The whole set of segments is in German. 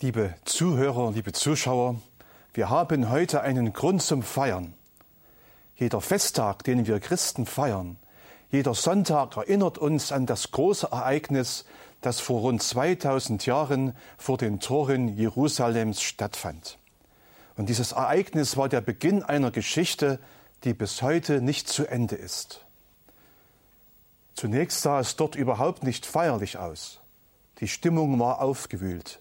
Liebe Zuhörer, liebe Zuschauer, wir haben heute einen Grund zum Feiern. Jeder Festtag, den wir Christen feiern, jeder Sonntag erinnert uns an das große Ereignis, das vor rund 2000 Jahren vor den Toren Jerusalems stattfand. Und dieses Ereignis war der Beginn einer Geschichte, die bis heute nicht zu Ende ist. Zunächst sah es dort überhaupt nicht feierlich aus. Die Stimmung war aufgewühlt.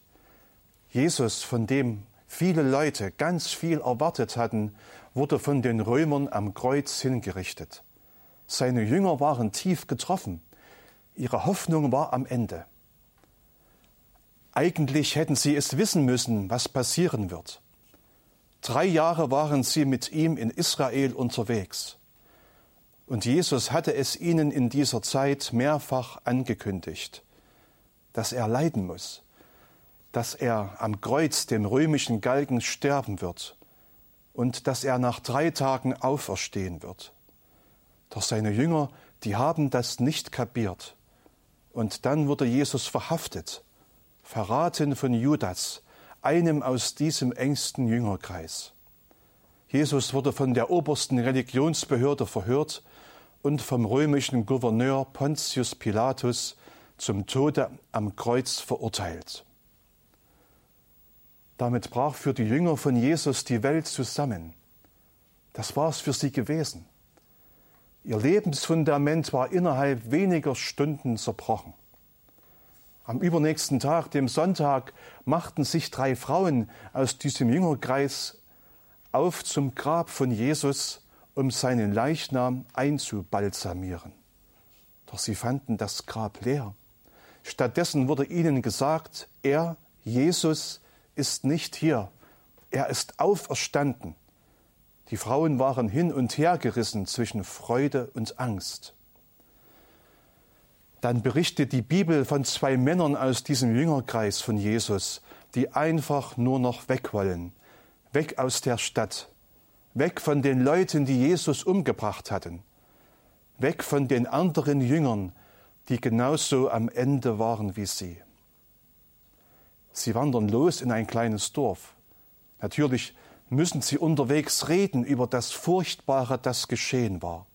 Jesus, von dem viele Leute ganz viel erwartet hatten, wurde von den Römern am Kreuz hingerichtet. Seine Jünger waren tief getroffen. Ihre Hoffnung war am Ende. Eigentlich hätten sie es wissen müssen, was passieren wird. Drei Jahre waren sie mit ihm in Israel unterwegs. Und Jesus hatte es ihnen in dieser Zeit mehrfach angekündigt, dass er leiden muss, dass er am Kreuz dem römischen Galgen sterben wird und dass er nach drei Tagen auferstehen wird. Doch seine Jünger, die haben das nicht kapiert. Und dann wurde Jesus verhaftet, verraten von Judas, einem aus diesem engsten Jüngerkreis. Jesus wurde von der obersten Religionsbehörde verhört und vom römischen Gouverneur Pontius Pilatus zum Tode am Kreuz verurteilt. Damit brach für die Jünger von Jesus die Welt zusammen. Das war es für sie gewesen. Ihr Lebensfundament war innerhalb weniger Stunden zerbrochen. Am übernächsten Tag, dem Sonntag, machten sich drei Frauen aus diesem Jüngerkreis auf zum Grab von Jesus, um seinen Leichnam einzubalsamieren. Doch sie fanden das Grab leer. Stattdessen wurde ihnen gesagt, er, Jesus, ist nicht hier, er ist auferstanden. Die Frauen waren hin und her gerissen zwischen Freude und Angst. Dann berichtet die Bibel von zwei Männern aus diesem Jüngerkreis von Jesus, die einfach nur noch weg wollen, weg aus der Stadt, weg von den Leuten, die Jesus umgebracht hatten, weg von den anderen Jüngern, die genauso am Ende waren wie sie. Sie wandern los in ein kleines Dorf. Natürlich müssen sie unterwegs reden über das Furchtbare, das geschehen war.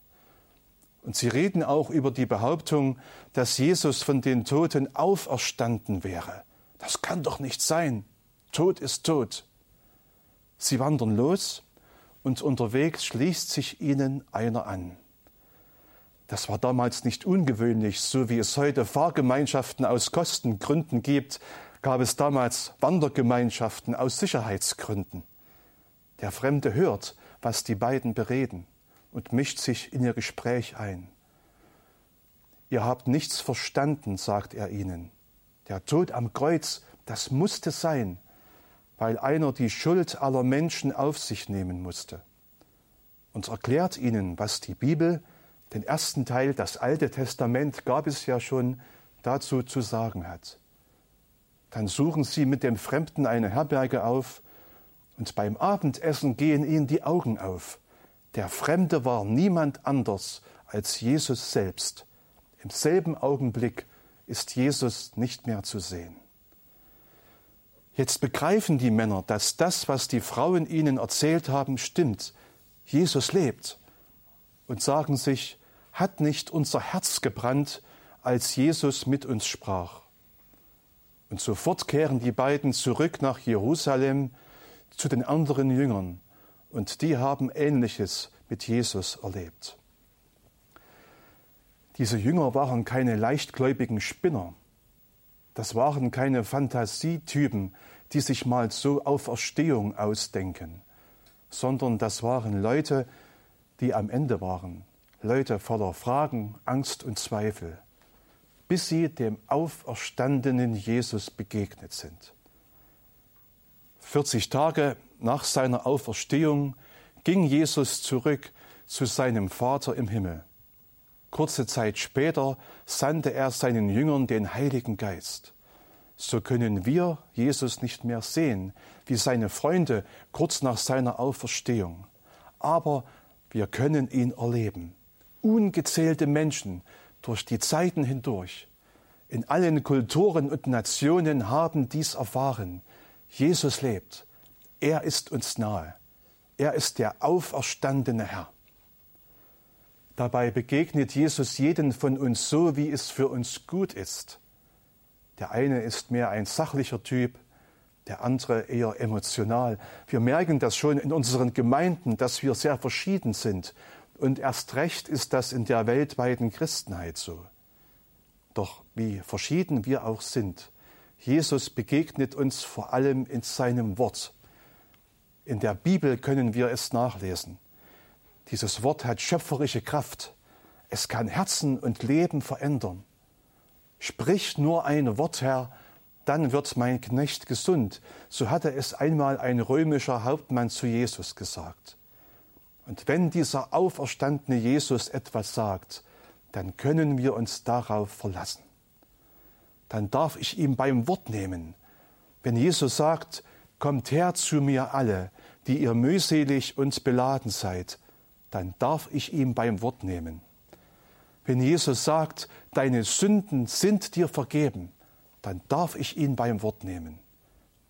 Und sie reden auch über die Behauptung, dass Jesus von den Toten auferstanden wäre. Das kann doch nicht sein. Tod ist tot. Sie wandern los und unterwegs schließt sich ihnen einer an. Das war damals nicht ungewöhnlich, so wie es heute Fahrgemeinschaften aus Kostengründen gibt, gab es damals Wandergemeinschaften aus Sicherheitsgründen. Der Fremde hört, was die beiden bereden und mischt sich in ihr Gespräch ein. Ihr habt nichts verstanden, sagt er ihnen. Der Tod am Kreuz, das musste sein, weil einer die Schuld aller Menschen auf sich nehmen musste. Und erklärt ihnen, was die Bibel, den ersten Teil, das Alte Testament gab es ja schon, dazu zu sagen hat. Dann suchen sie mit dem Fremden eine Herberge auf, und beim Abendessen gehen ihnen die Augen auf. Der Fremde war niemand anders als Jesus selbst. Im selben Augenblick ist Jesus nicht mehr zu sehen. Jetzt begreifen die Männer, dass das, was die Frauen ihnen erzählt haben, stimmt. Jesus lebt. Und sagen sich, hat nicht unser Herz gebrannt, als Jesus mit uns sprach. Und sofort kehren die beiden zurück nach Jerusalem zu den anderen Jüngern. Und die haben Ähnliches mit Jesus erlebt. Diese Jünger waren keine leichtgläubigen Spinner. Das waren keine Fantasietypen, die sich mal so auf Erstehung ausdenken, sondern das waren Leute, die am Ende waren, Leute voller Fragen, Angst und Zweifel bis sie dem auferstandenen Jesus begegnet sind. 40 Tage nach seiner Auferstehung ging Jesus zurück zu seinem Vater im Himmel. Kurze Zeit später sandte er seinen Jüngern den Heiligen Geist. So können wir Jesus nicht mehr sehen, wie seine Freunde kurz nach seiner Auferstehung. Aber wir können ihn erleben. Ungezählte Menschen durch die Zeiten hindurch. In allen Kulturen und Nationen haben dies erfahren. Jesus lebt. Er ist uns nahe. Er ist der auferstandene Herr. Dabei begegnet Jesus jeden von uns so, wie es für uns gut ist. Der eine ist mehr ein sachlicher Typ, der andere eher emotional. Wir merken das schon in unseren Gemeinden, dass wir sehr verschieden sind. Und erst recht ist das in der weltweiten Christenheit so. Doch wie verschieden wir auch sind, Jesus begegnet uns vor allem in seinem Wort. In der Bibel können wir es nachlesen. Dieses Wort hat schöpferische Kraft. Es kann Herzen und Leben verändern. Sprich nur ein Wort, Herr, dann wird mein Knecht gesund. So hatte es einmal ein römischer Hauptmann zu Jesus gesagt. Und wenn dieser auferstandene Jesus etwas sagt, dann können wir uns darauf verlassen. Dann darf ich ihm beim Wort nehmen. Wenn Jesus sagt, Kommt her zu mir alle, die ihr mühselig und beladen seid, dann darf ich ihm beim Wort nehmen. Wenn Jesus sagt, deine Sünden sind dir vergeben, dann darf ich ihn beim Wort nehmen.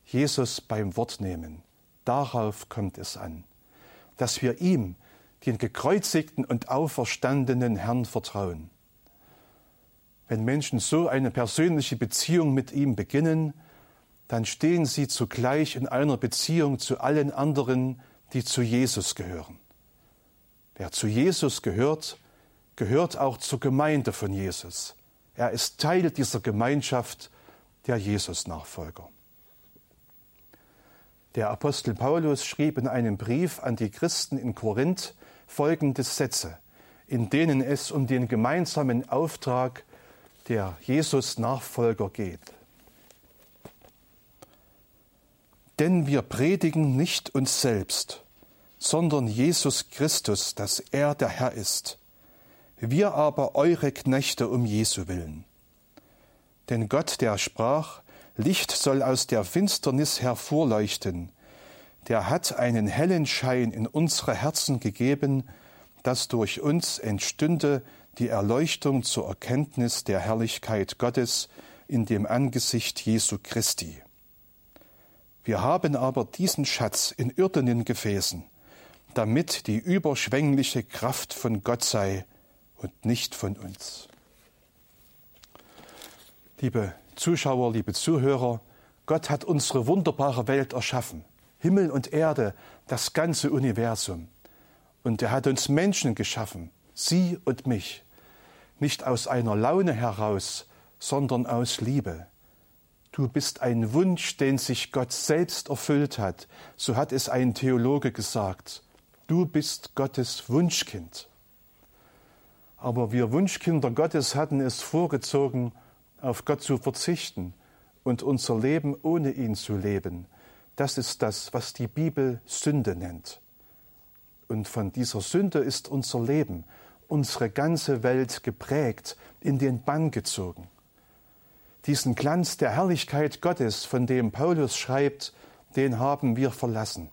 Jesus beim Wort nehmen. Darauf kommt es an, dass wir ihm, den gekreuzigten und auferstandenen Herrn, vertrauen. Wenn Menschen so eine persönliche Beziehung mit ihm beginnen, dann stehen sie zugleich in einer Beziehung zu allen anderen, die zu Jesus gehören. Wer zu Jesus gehört, gehört auch zur Gemeinde von Jesus. Er ist Teil dieser Gemeinschaft der Jesus-Nachfolger. Der Apostel Paulus schrieb in einem Brief an die Christen in Korinth folgende Sätze, in denen es um den gemeinsamen Auftrag der Jesus-Nachfolger geht. Denn wir predigen nicht uns selbst, sondern Jesus Christus, dass er der Herr ist. Wir aber eure Knechte um Jesu willen. Denn Gott, der sprach, Licht soll aus der Finsternis hervorleuchten, der hat einen hellen Schein in unsere Herzen gegeben, dass durch uns entstünde die Erleuchtung zur Erkenntnis der Herrlichkeit Gottes in dem Angesicht Jesu Christi. Wir haben aber diesen Schatz in irdenen Gefäßen, damit die überschwängliche Kraft von Gott sei und nicht von uns. Liebe Zuschauer, liebe Zuhörer, Gott hat unsere wunderbare Welt erschaffen, Himmel und Erde, das ganze Universum. Und er hat uns Menschen geschaffen, Sie und mich, nicht aus einer Laune heraus, sondern aus Liebe. Du bist ein Wunsch, den sich Gott selbst erfüllt hat, so hat es ein Theologe gesagt. Du bist Gottes Wunschkind. Aber wir Wunschkinder Gottes hatten es vorgezogen, auf Gott zu verzichten und unser Leben ohne ihn zu leben. Das ist das, was die Bibel Sünde nennt. Und von dieser Sünde ist unser Leben, unsere ganze Welt geprägt, in den Bann gezogen. Diesen Glanz der Herrlichkeit Gottes, von dem Paulus schreibt, den haben wir verlassen.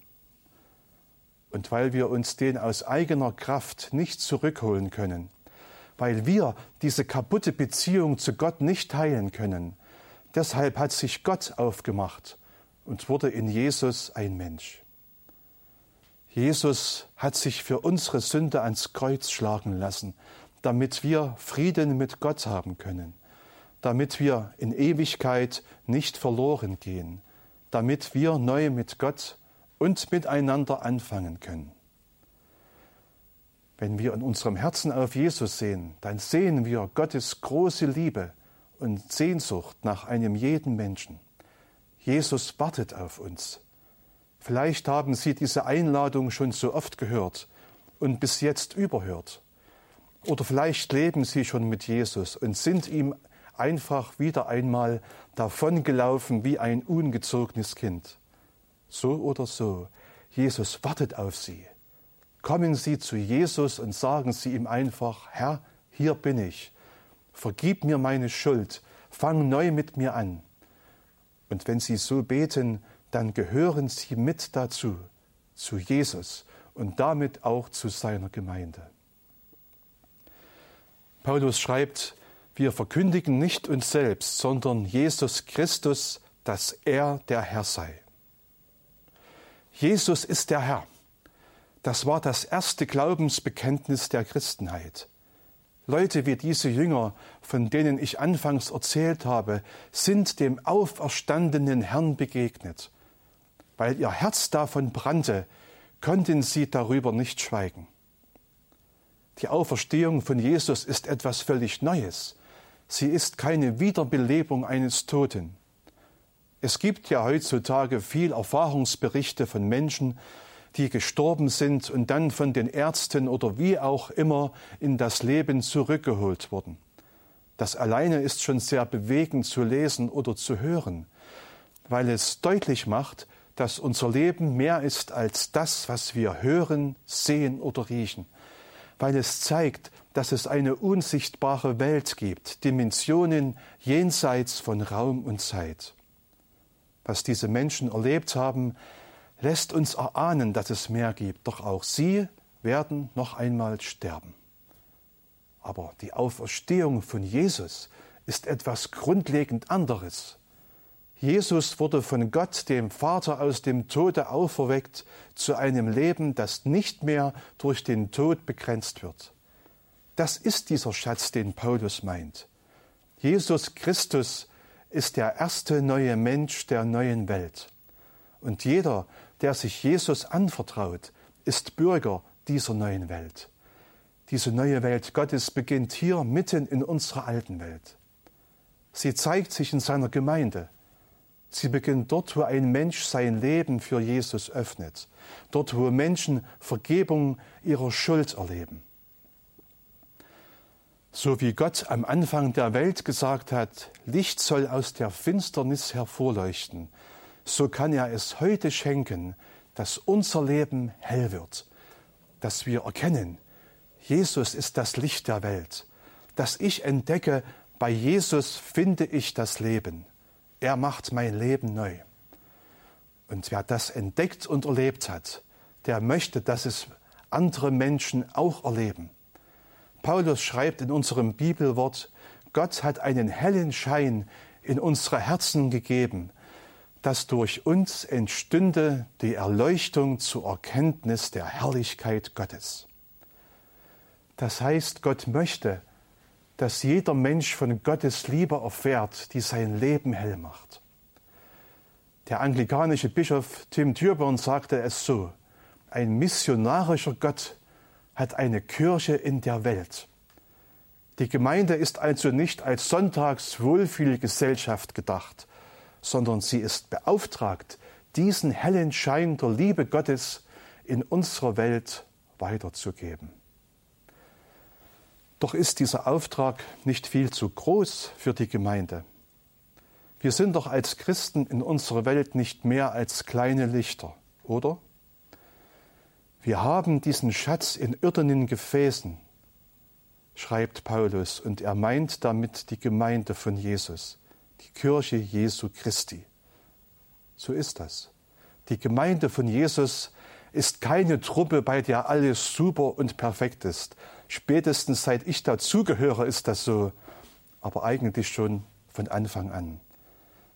Und weil wir uns den aus eigener Kraft nicht zurückholen können, weil wir diese kaputte Beziehung zu Gott nicht teilen können, deshalb hat sich Gott aufgemacht und wurde in Jesus ein Mensch. Jesus hat sich für unsere Sünde ans Kreuz schlagen lassen, damit wir Frieden mit Gott haben können, damit wir in Ewigkeit nicht verloren gehen, damit wir neu mit Gott und miteinander anfangen können. Wenn wir in unserem Herzen auf Jesus sehen, dann sehen wir Gottes große Liebe und Sehnsucht nach einem jeden Menschen. Jesus wartet auf uns. Vielleicht haben Sie diese Einladung schon so oft gehört und bis jetzt überhört. Oder vielleicht leben Sie schon mit Jesus und sind ihm einfach wieder einmal davongelaufen wie ein ungezogenes Kind. So oder so, Jesus wartet auf Sie. Kommen Sie zu Jesus und sagen Sie ihm einfach, Herr, hier bin ich. Vergib mir meine Schuld. Fang neu mit mir an. Und wenn Sie so beten, dann gehören Sie mit dazu, zu Jesus und damit auch zu seiner Gemeinde. Paulus schreibt, wir verkündigen nicht uns selbst, sondern Jesus Christus, dass er der Herr sei. Jesus ist der Herr. Das war das erste Glaubensbekenntnis der Christenheit. Leute wie diese Jünger, von denen ich anfangs erzählt habe, sind dem auferstandenen Herrn begegnet. Weil ihr Herz davon brannte, konnten sie darüber nicht schweigen. Die Auferstehung von Jesus ist etwas völlig Neues. Sie ist keine Wiederbelebung eines Toten. Es gibt ja heutzutage viel Erfahrungsberichte von Menschen, die gestorben sind und dann von den Ärzten oder wie auch immer in das Leben zurückgeholt wurden. Das alleine ist schon sehr bewegend zu lesen oder zu hören, weil es deutlich macht, dass unser Leben mehr ist als das, was wir hören, sehen oder riechen, weil es zeigt, dass es eine unsichtbare Welt gibt, Dimensionen jenseits von Raum und Zeit. Was diese Menschen erlebt haben, lässt uns erahnen, dass es mehr gibt, doch auch sie werden noch einmal sterben. Aber die Auferstehung von Jesus ist etwas grundlegend anderes. Jesus wurde von Gott, dem Vater, aus dem Tode auferweckt zu einem Leben, das nicht mehr durch den Tod begrenzt wird. Das ist dieser Schatz, den Paulus meint. Jesus Christus ist der erste neue Mensch der neuen Welt. Und jeder, der sich Jesus anvertraut, ist Bürger dieser neuen Welt. Diese neue Welt Gottes beginnt hier mitten in unserer alten Welt. Sie zeigt sich in seiner Gemeinde. Sie beginnt dort, wo ein Mensch sein Leben für Jesus öffnet, dort, wo Menschen Vergebung ihrer Schuld erleben. So wie Gott am Anfang der Welt gesagt hat, Licht soll aus der Finsternis hervorleuchten, so kann er es heute schenken, dass unser Leben hell wird, dass wir erkennen, Jesus ist das Licht der Welt, dass ich entdecke, bei Jesus finde ich das Leben. Er macht mein Leben neu. Und wer das entdeckt und erlebt hat, der möchte, dass es andere Menschen auch erleben. Paulus schreibt in unserem Bibelwort, Gott hat einen hellen Schein in unsere Herzen gegeben, dass durch uns entstünde die Erleuchtung zur Erkenntnis der Herrlichkeit Gottes. Das heißt, Gott möchte, dass jeder Mensch von Gottes Liebe erfährt, die sein Leben hell macht. Der anglikanische Bischof Tim Thürborn sagte es so, ein missionarischer Gott hat eine Kirche in der Welt. Die Gemeinde ist also nicht als sonntags Wohlfühlgesellschaft gedacht, sondern sie ist beauftragt, diesen hellen Schein der Liebe Gottes in unserer Welt weiterzugeben. Doch ist dieser Auftrag nicht viel zu groß für die Gemeinde. Wir sind doch als Christen in unserer Welt nicht mehr als kleine Lichter, oder? Wir haben diesen Schatz in irdenen Gefäßen, schreibt Paulus, und er meint damit die Gemeinde von Jesus die Kirche Jesu Christi. So ist das. Die Gemeinde von Jesus ist keine Truppe, bei der alles super und perfekt ist. Spätestens seit ich dazugehöre, ist das so, aber eigentlich schon von Anfang an.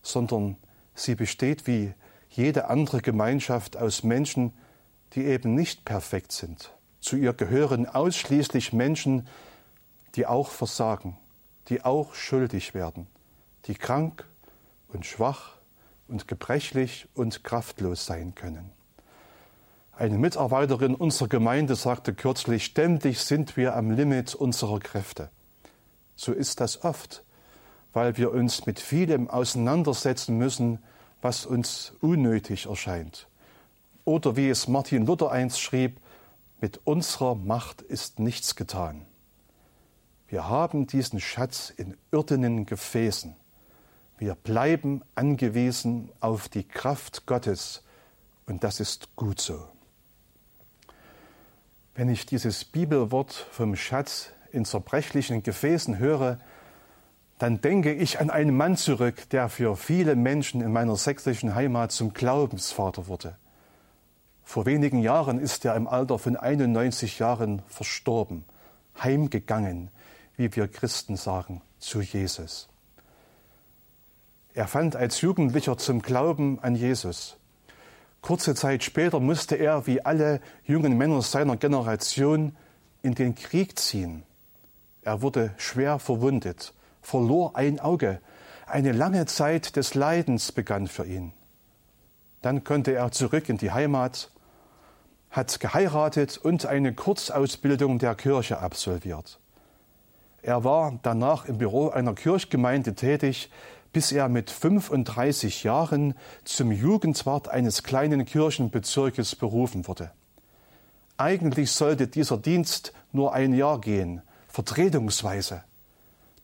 Sondern sie besteht wie jede andere Gemeinschaft aus Menschen, die eben nicht perfekt sind. Zu ihr gehören ausschließlich Menschen, die auch versagen, die auch schuldig werden die krank und schwach und gebrechlich und kraftlos sein können. Eine Mitarbeiterin unserer Gemeinde sagte kürzlich, ständig sind wir am Limit unserer Kräfte. So ist das oft, weil wir uns mit vielem auseinandersetzen müssen, was uns unnötig erscheint. Oder wie es Martin Luther einst schrieb, mit unserer Macht ist nichts getan. Wir haben diesen Schatz in irdenen Gefäßen. Wir bleiben angewiesen auf die Kraft Gottes und das ist gut so. Wenn ich dieses Bibelwort vom Schatz in zerbrechlichen Gefäßen höre, dann denke ich an einen Mann zurück, der für viele Menschen in meiner sächsischen Heimat zum Glaubensvater wurde. Vor wenigen Jahren ist er im Alter von 91 Jahren verstorben, heimgegangen, wie wir Christen sagen, zu Jesus. Er fand als Jugendlicher zum Glauben an Jesus. Kurze Zeit später musste er, wie alle jungen Männer seiner Generation, in den Krieg ziehen. Er wurde schwer verwundet, verlor ein Auge. Eine lange Zeit des Leidens begann für ihn. Dann konnte er zurück in die Heimat, hat geheiratet und eine Kurzausbildung der Kirche absolviert. Er war danach im Büro einer Kirchgemeinde tätig, bis er mit 35 Jahren zum Jugendwart eines kleinen Kirchenbezirkes berufen wurde. Eigentlich sollte dieser Dienst nur ein Jahr gehen, vertretungsweise.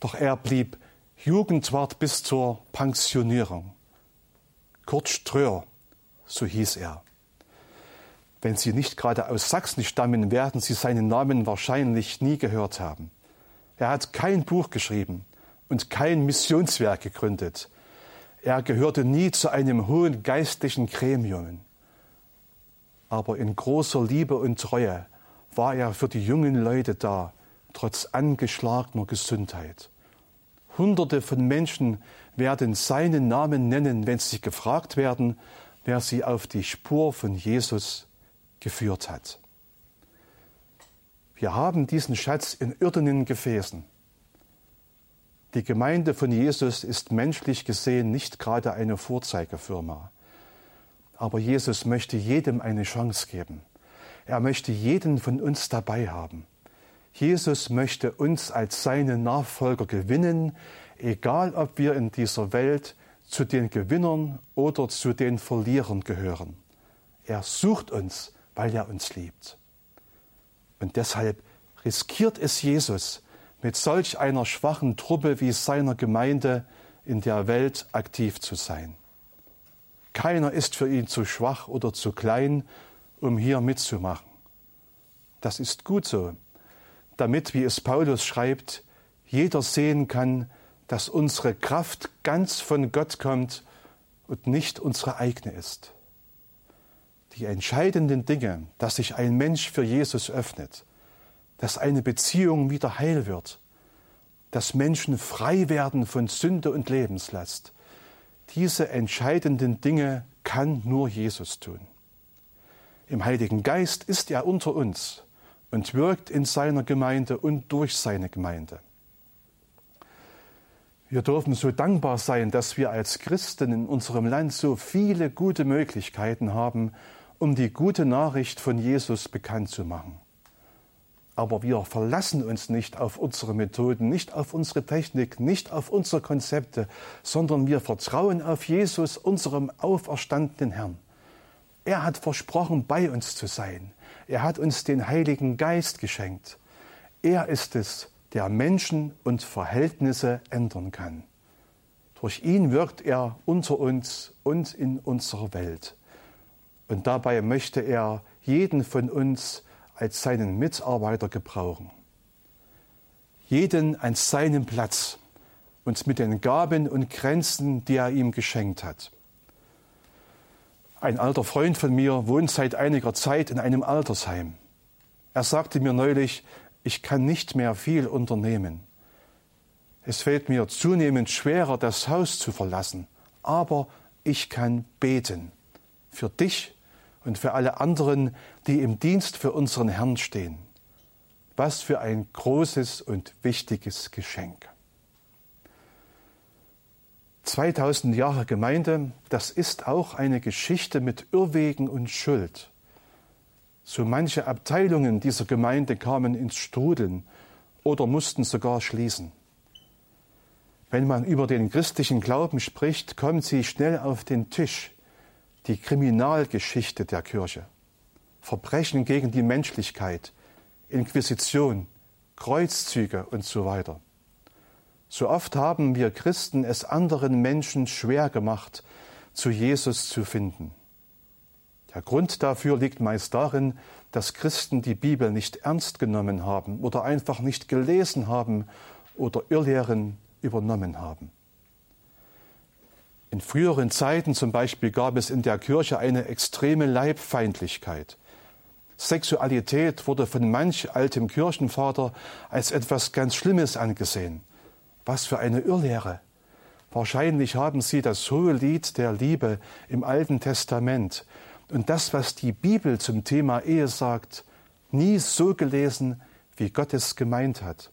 Doch er blieb Jugendwart bis zur Pensionierung. Kurt Ströer, so hieß er. Wenn Sie nicht gerade aus Sachsen stammen, werden Sie seinen Namen wahrscheinlich nie gehört haben. Er hat kein Buch geschrieben und kein Missionswerk gegründet. Er gehörte nie zu einem hohen geistlichen Gremium. Aber in großer Liebe und Treue war er für die jungen Leute da, trotz angeschlagener Gesundheit. Hunderte von Menschen werden seinen Namen nennen, wenn sie gefragt werden, wer sie auf die Spur von Jesus geführt hat. Wir haben diesen Schatz in irdenen Gefäßen. Die Gemeinde von Jesus ist menschlich gesehen nicht gerade eine Vorzeigefirma. Aber Jesus möchte jedem eine Chance geben. Er möchte jeden von uns dabei haben. Jesus möchte uns als seine Nachfolger gewinnen, egal ob wir in dieser Welt zu den Gewinnern oder zu den Verlierern gehören. Er sucht uns, weil er uns liebt. Und deshalb riskiert es Jesus, mit solch einer schwachen Truppe wie seiner Gemeinde in der Welt aktiv zu sein. Keiner ist für ihn zu schwach oder zu klein, um hier mitzumachen. Das ist gut so, damit, wie es Paulus schreibt, jeder sehen kann, dass unsere Kraft ganz von Gott kommt und nicht unsere eigene ist. Die entscheidenden Dinge, dass sich ein Mensch für Jesus öffnet, dass eine Beziehung wieder heil wird, dass Menschen frei werden von Sünde und Lebenslast, diese entscheidenden Dinge kann nur Jesus tun. Im Heiligen Geist ist er unter uns und wirkt in seiner Gemeinde und durch seine Gemeinde. Wir dürfen so dankbar sein, dass wir als Christen in unserem Land so viele gute Möglichkeiten haben, um die gute Nachricht von Jesus bekannt zu machen. Aber wir verlassen uns nicht auf unsere Methoden, nicht auf unsere Technik, nicht auf unsere Konzepte, sondern wir vertrauen auf Jesus, unserem auferstandenen Herrn. Er hat versprochen, bei uns zu sein. Er hat uns den Heiligen Geist geschenkt. Er ist es, der Menschen und Verhältnisse ändern kann. Durch ihn wirkt er unter uns und in unserer Welt. Und dabei möchte er jeden von uns als seinen Mitarbeiter gebrauchen. Jeden an seinem Platz und mit den Gaben und Grenzen, die er ihm geschenkt hat. Ein alter Freund von mir wohnt seit einiger Zeit in einem Altersheim. Er sagte mir neulich, ich kann nicht mehr viel unternehmen. Es fällt mir zunehmend schwerer, das Haus zu verlassen, aber ich kann beten für dich und für alle anderen, die im Dienst für unseren Herrn stehen. Was für ein großes und wichtiges Geschenk. 2000 Jahre Gemeinde, das ist auch eine Geschichte mit Irrwegen und Schuld. So manche Abteilungen dieser Gemeinde kamen ins Strudeln oder mussten sogar schließen. Wenn man über den christlichen Glauben spricht, kommt sie schnell auf den Tisch, die Kriminalgeschichte der Kirche. Verbrechen gegen die Menschlichkeit, Inquisition, Kreuzzüge und so weiter. So oft haben wir Christen es anderen Menschen schwer gemacht, zu Jesus zu finden. Der Grund dafür liegt meist darin, dass Christen die Bibel nicht ernst genommen haben oder einfach nicht gelesen haben oder Irrlehren übernommen haben. In früheren Zeiten zum Beispiel gab es in der Kirche eine extreme Leibfeindlichkeit. Sexualität wurde von manch altem Kirchenvater als etwas ganz Schlimmes angesehen. Was für eine Irrlehre. Wahrscheinlich haben Sie das hohe Lied der Liebe im Alten Testament, und das, was die Bibel zum Thema Ehe sagt, nie so gelesen, wie Gott es gemeint hat.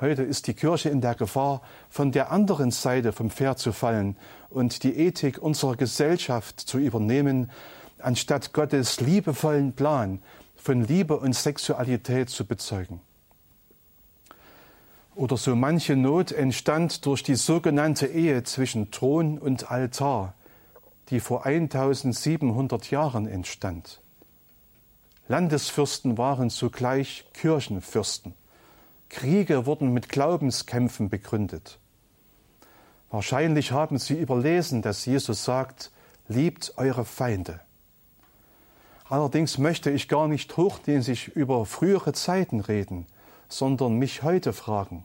Heute ist die Kirche in der Gefahr, von der anderen Seite vom Pferd zu fallen und die Ethik unserer Gesellschaft zu übernehmen, anstatt Gottes liebevollen Plan von Liebe und Sexualität zu bezeugen. Oder so manche Not entstand durch die sogenannte Ehe zwischen Thron und Altar, die vor 1700 Jahren entstand. Landesfürsten waren zugleich Kirchenfürsten. Kriege wurden mit Glaubenskämpfen begründet. Wahrscheinlich haben Sie überlesen, dass Jesus sagt, liebt eure Feinde. Allerdings möchte ich gar nicht hochnäsig über frühere Zeiten reden, sondern mich heute fragen,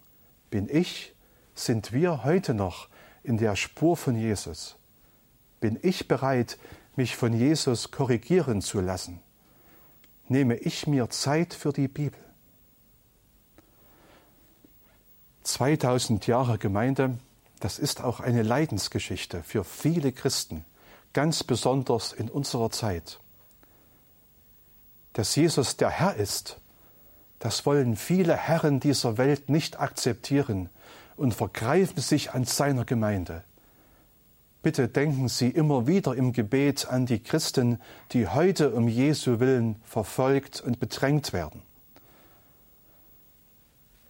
bin ich, sind wir heute noch in der Spur von Jesus? Bin ich bereit, mich von Jesus korrigieren zu lassen? Nehme ich mir Zeit für die Bibel? 2000 Jahre Gemeinde, das ist auch eine Leidensgeschichte für viele Christen, ganz besonders in unserer Zeit. Dass Jesus der Herr ist, das wollen viele Herren dieser Welt nicht akzeptieren und vergreifen sich an seiner Gemeinde. Bitte denken Sie immer wieder im Gebet an die Christen, die heute um Jesu willen verfolgt und bedrängt werden.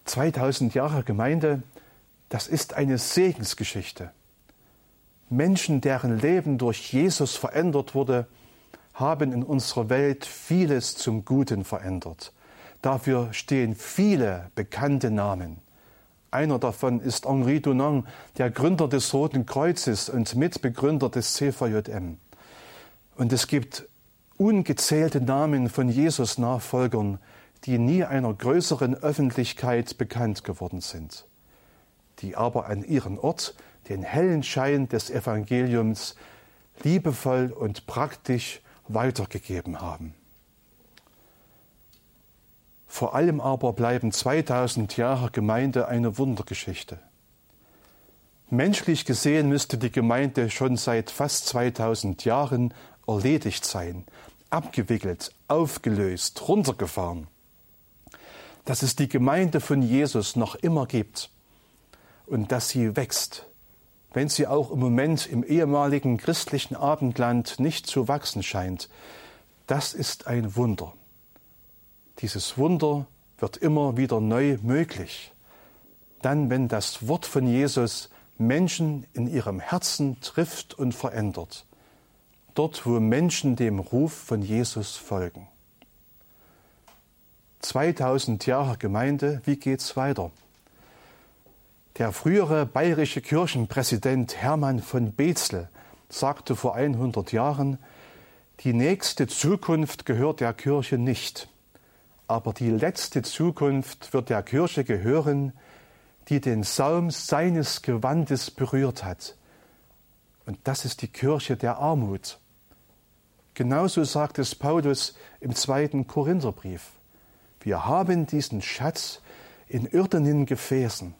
2000 Jahre Gemeinde, das ist eine Segensgeschichte. Menschen, deren Leben durch Jesus verändert wurde, haben in unserer Welt vieles zum Guten verändert. Dafür stehen viele bekannte Namen. Einer davon ist Henri Dunant, der Gründer des Roten Kreuzes und Mitbegründer des CVJM. Und es gibt ungezählte Namen von Jesus-Nachfolgern, die nie einer größeren Öffentlichkeit bekannt geworden sind, die aber an ihren Ort den hellen Schein des Evangeliums liebevoll und praktisch weitergegeben haben. Vor allem aber bleiben 2000 Jahre Gemeinde eine Wundergeschichte. Menschlich gesehen müsste die Gemeinde schon seit fast 2000 Jahren erledigt sein, abgewickelt, aufgelöst, runtergefahren dass es die Gemeinde von Jesus noch immer gibt und dass sie wächst, wenn sie auch im Moment im ehemaligen christlichen Abendland nicht zu wachsen scheint. Das ist ein Wunder. Dieses Wunder wird immer wieder neu möglich. Dann, wenn das Wort von Jesus Menschen in ihrem Herzen trifft und verändert. Dort, wo Menschen dem Ruf von Jesus folgen. 2000 Jahre Gemeinde, wie geht's weiter? Der frühere bayerische Kirchenpräsident Hermann von Bezel sagte vor 100 Jahren, die nächste Zukunft gehört der Kirche nicht, aber die letzte Zukunft wird der Kirche gehören, die den Saum seines Gewandes berührt hat. Und das ist die Kirche der Armut. Genauso sagt es Paulus im zweiten Korintherbrief. Wir haben diesen Schatz in irdenen Gefäßen,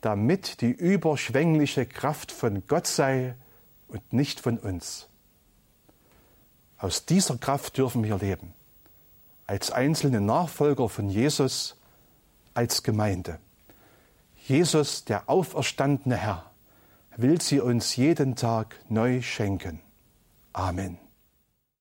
damit die überschwängliche Kraft von Gott sei und nicht von uns. Aus dieser Kraft dürfen wir leben, als einzelne Nachfolger von Jesus, als Gemeinde. Jesus, der auferstandene Herr, will sie uns jeden Tag neu schenken. Amen.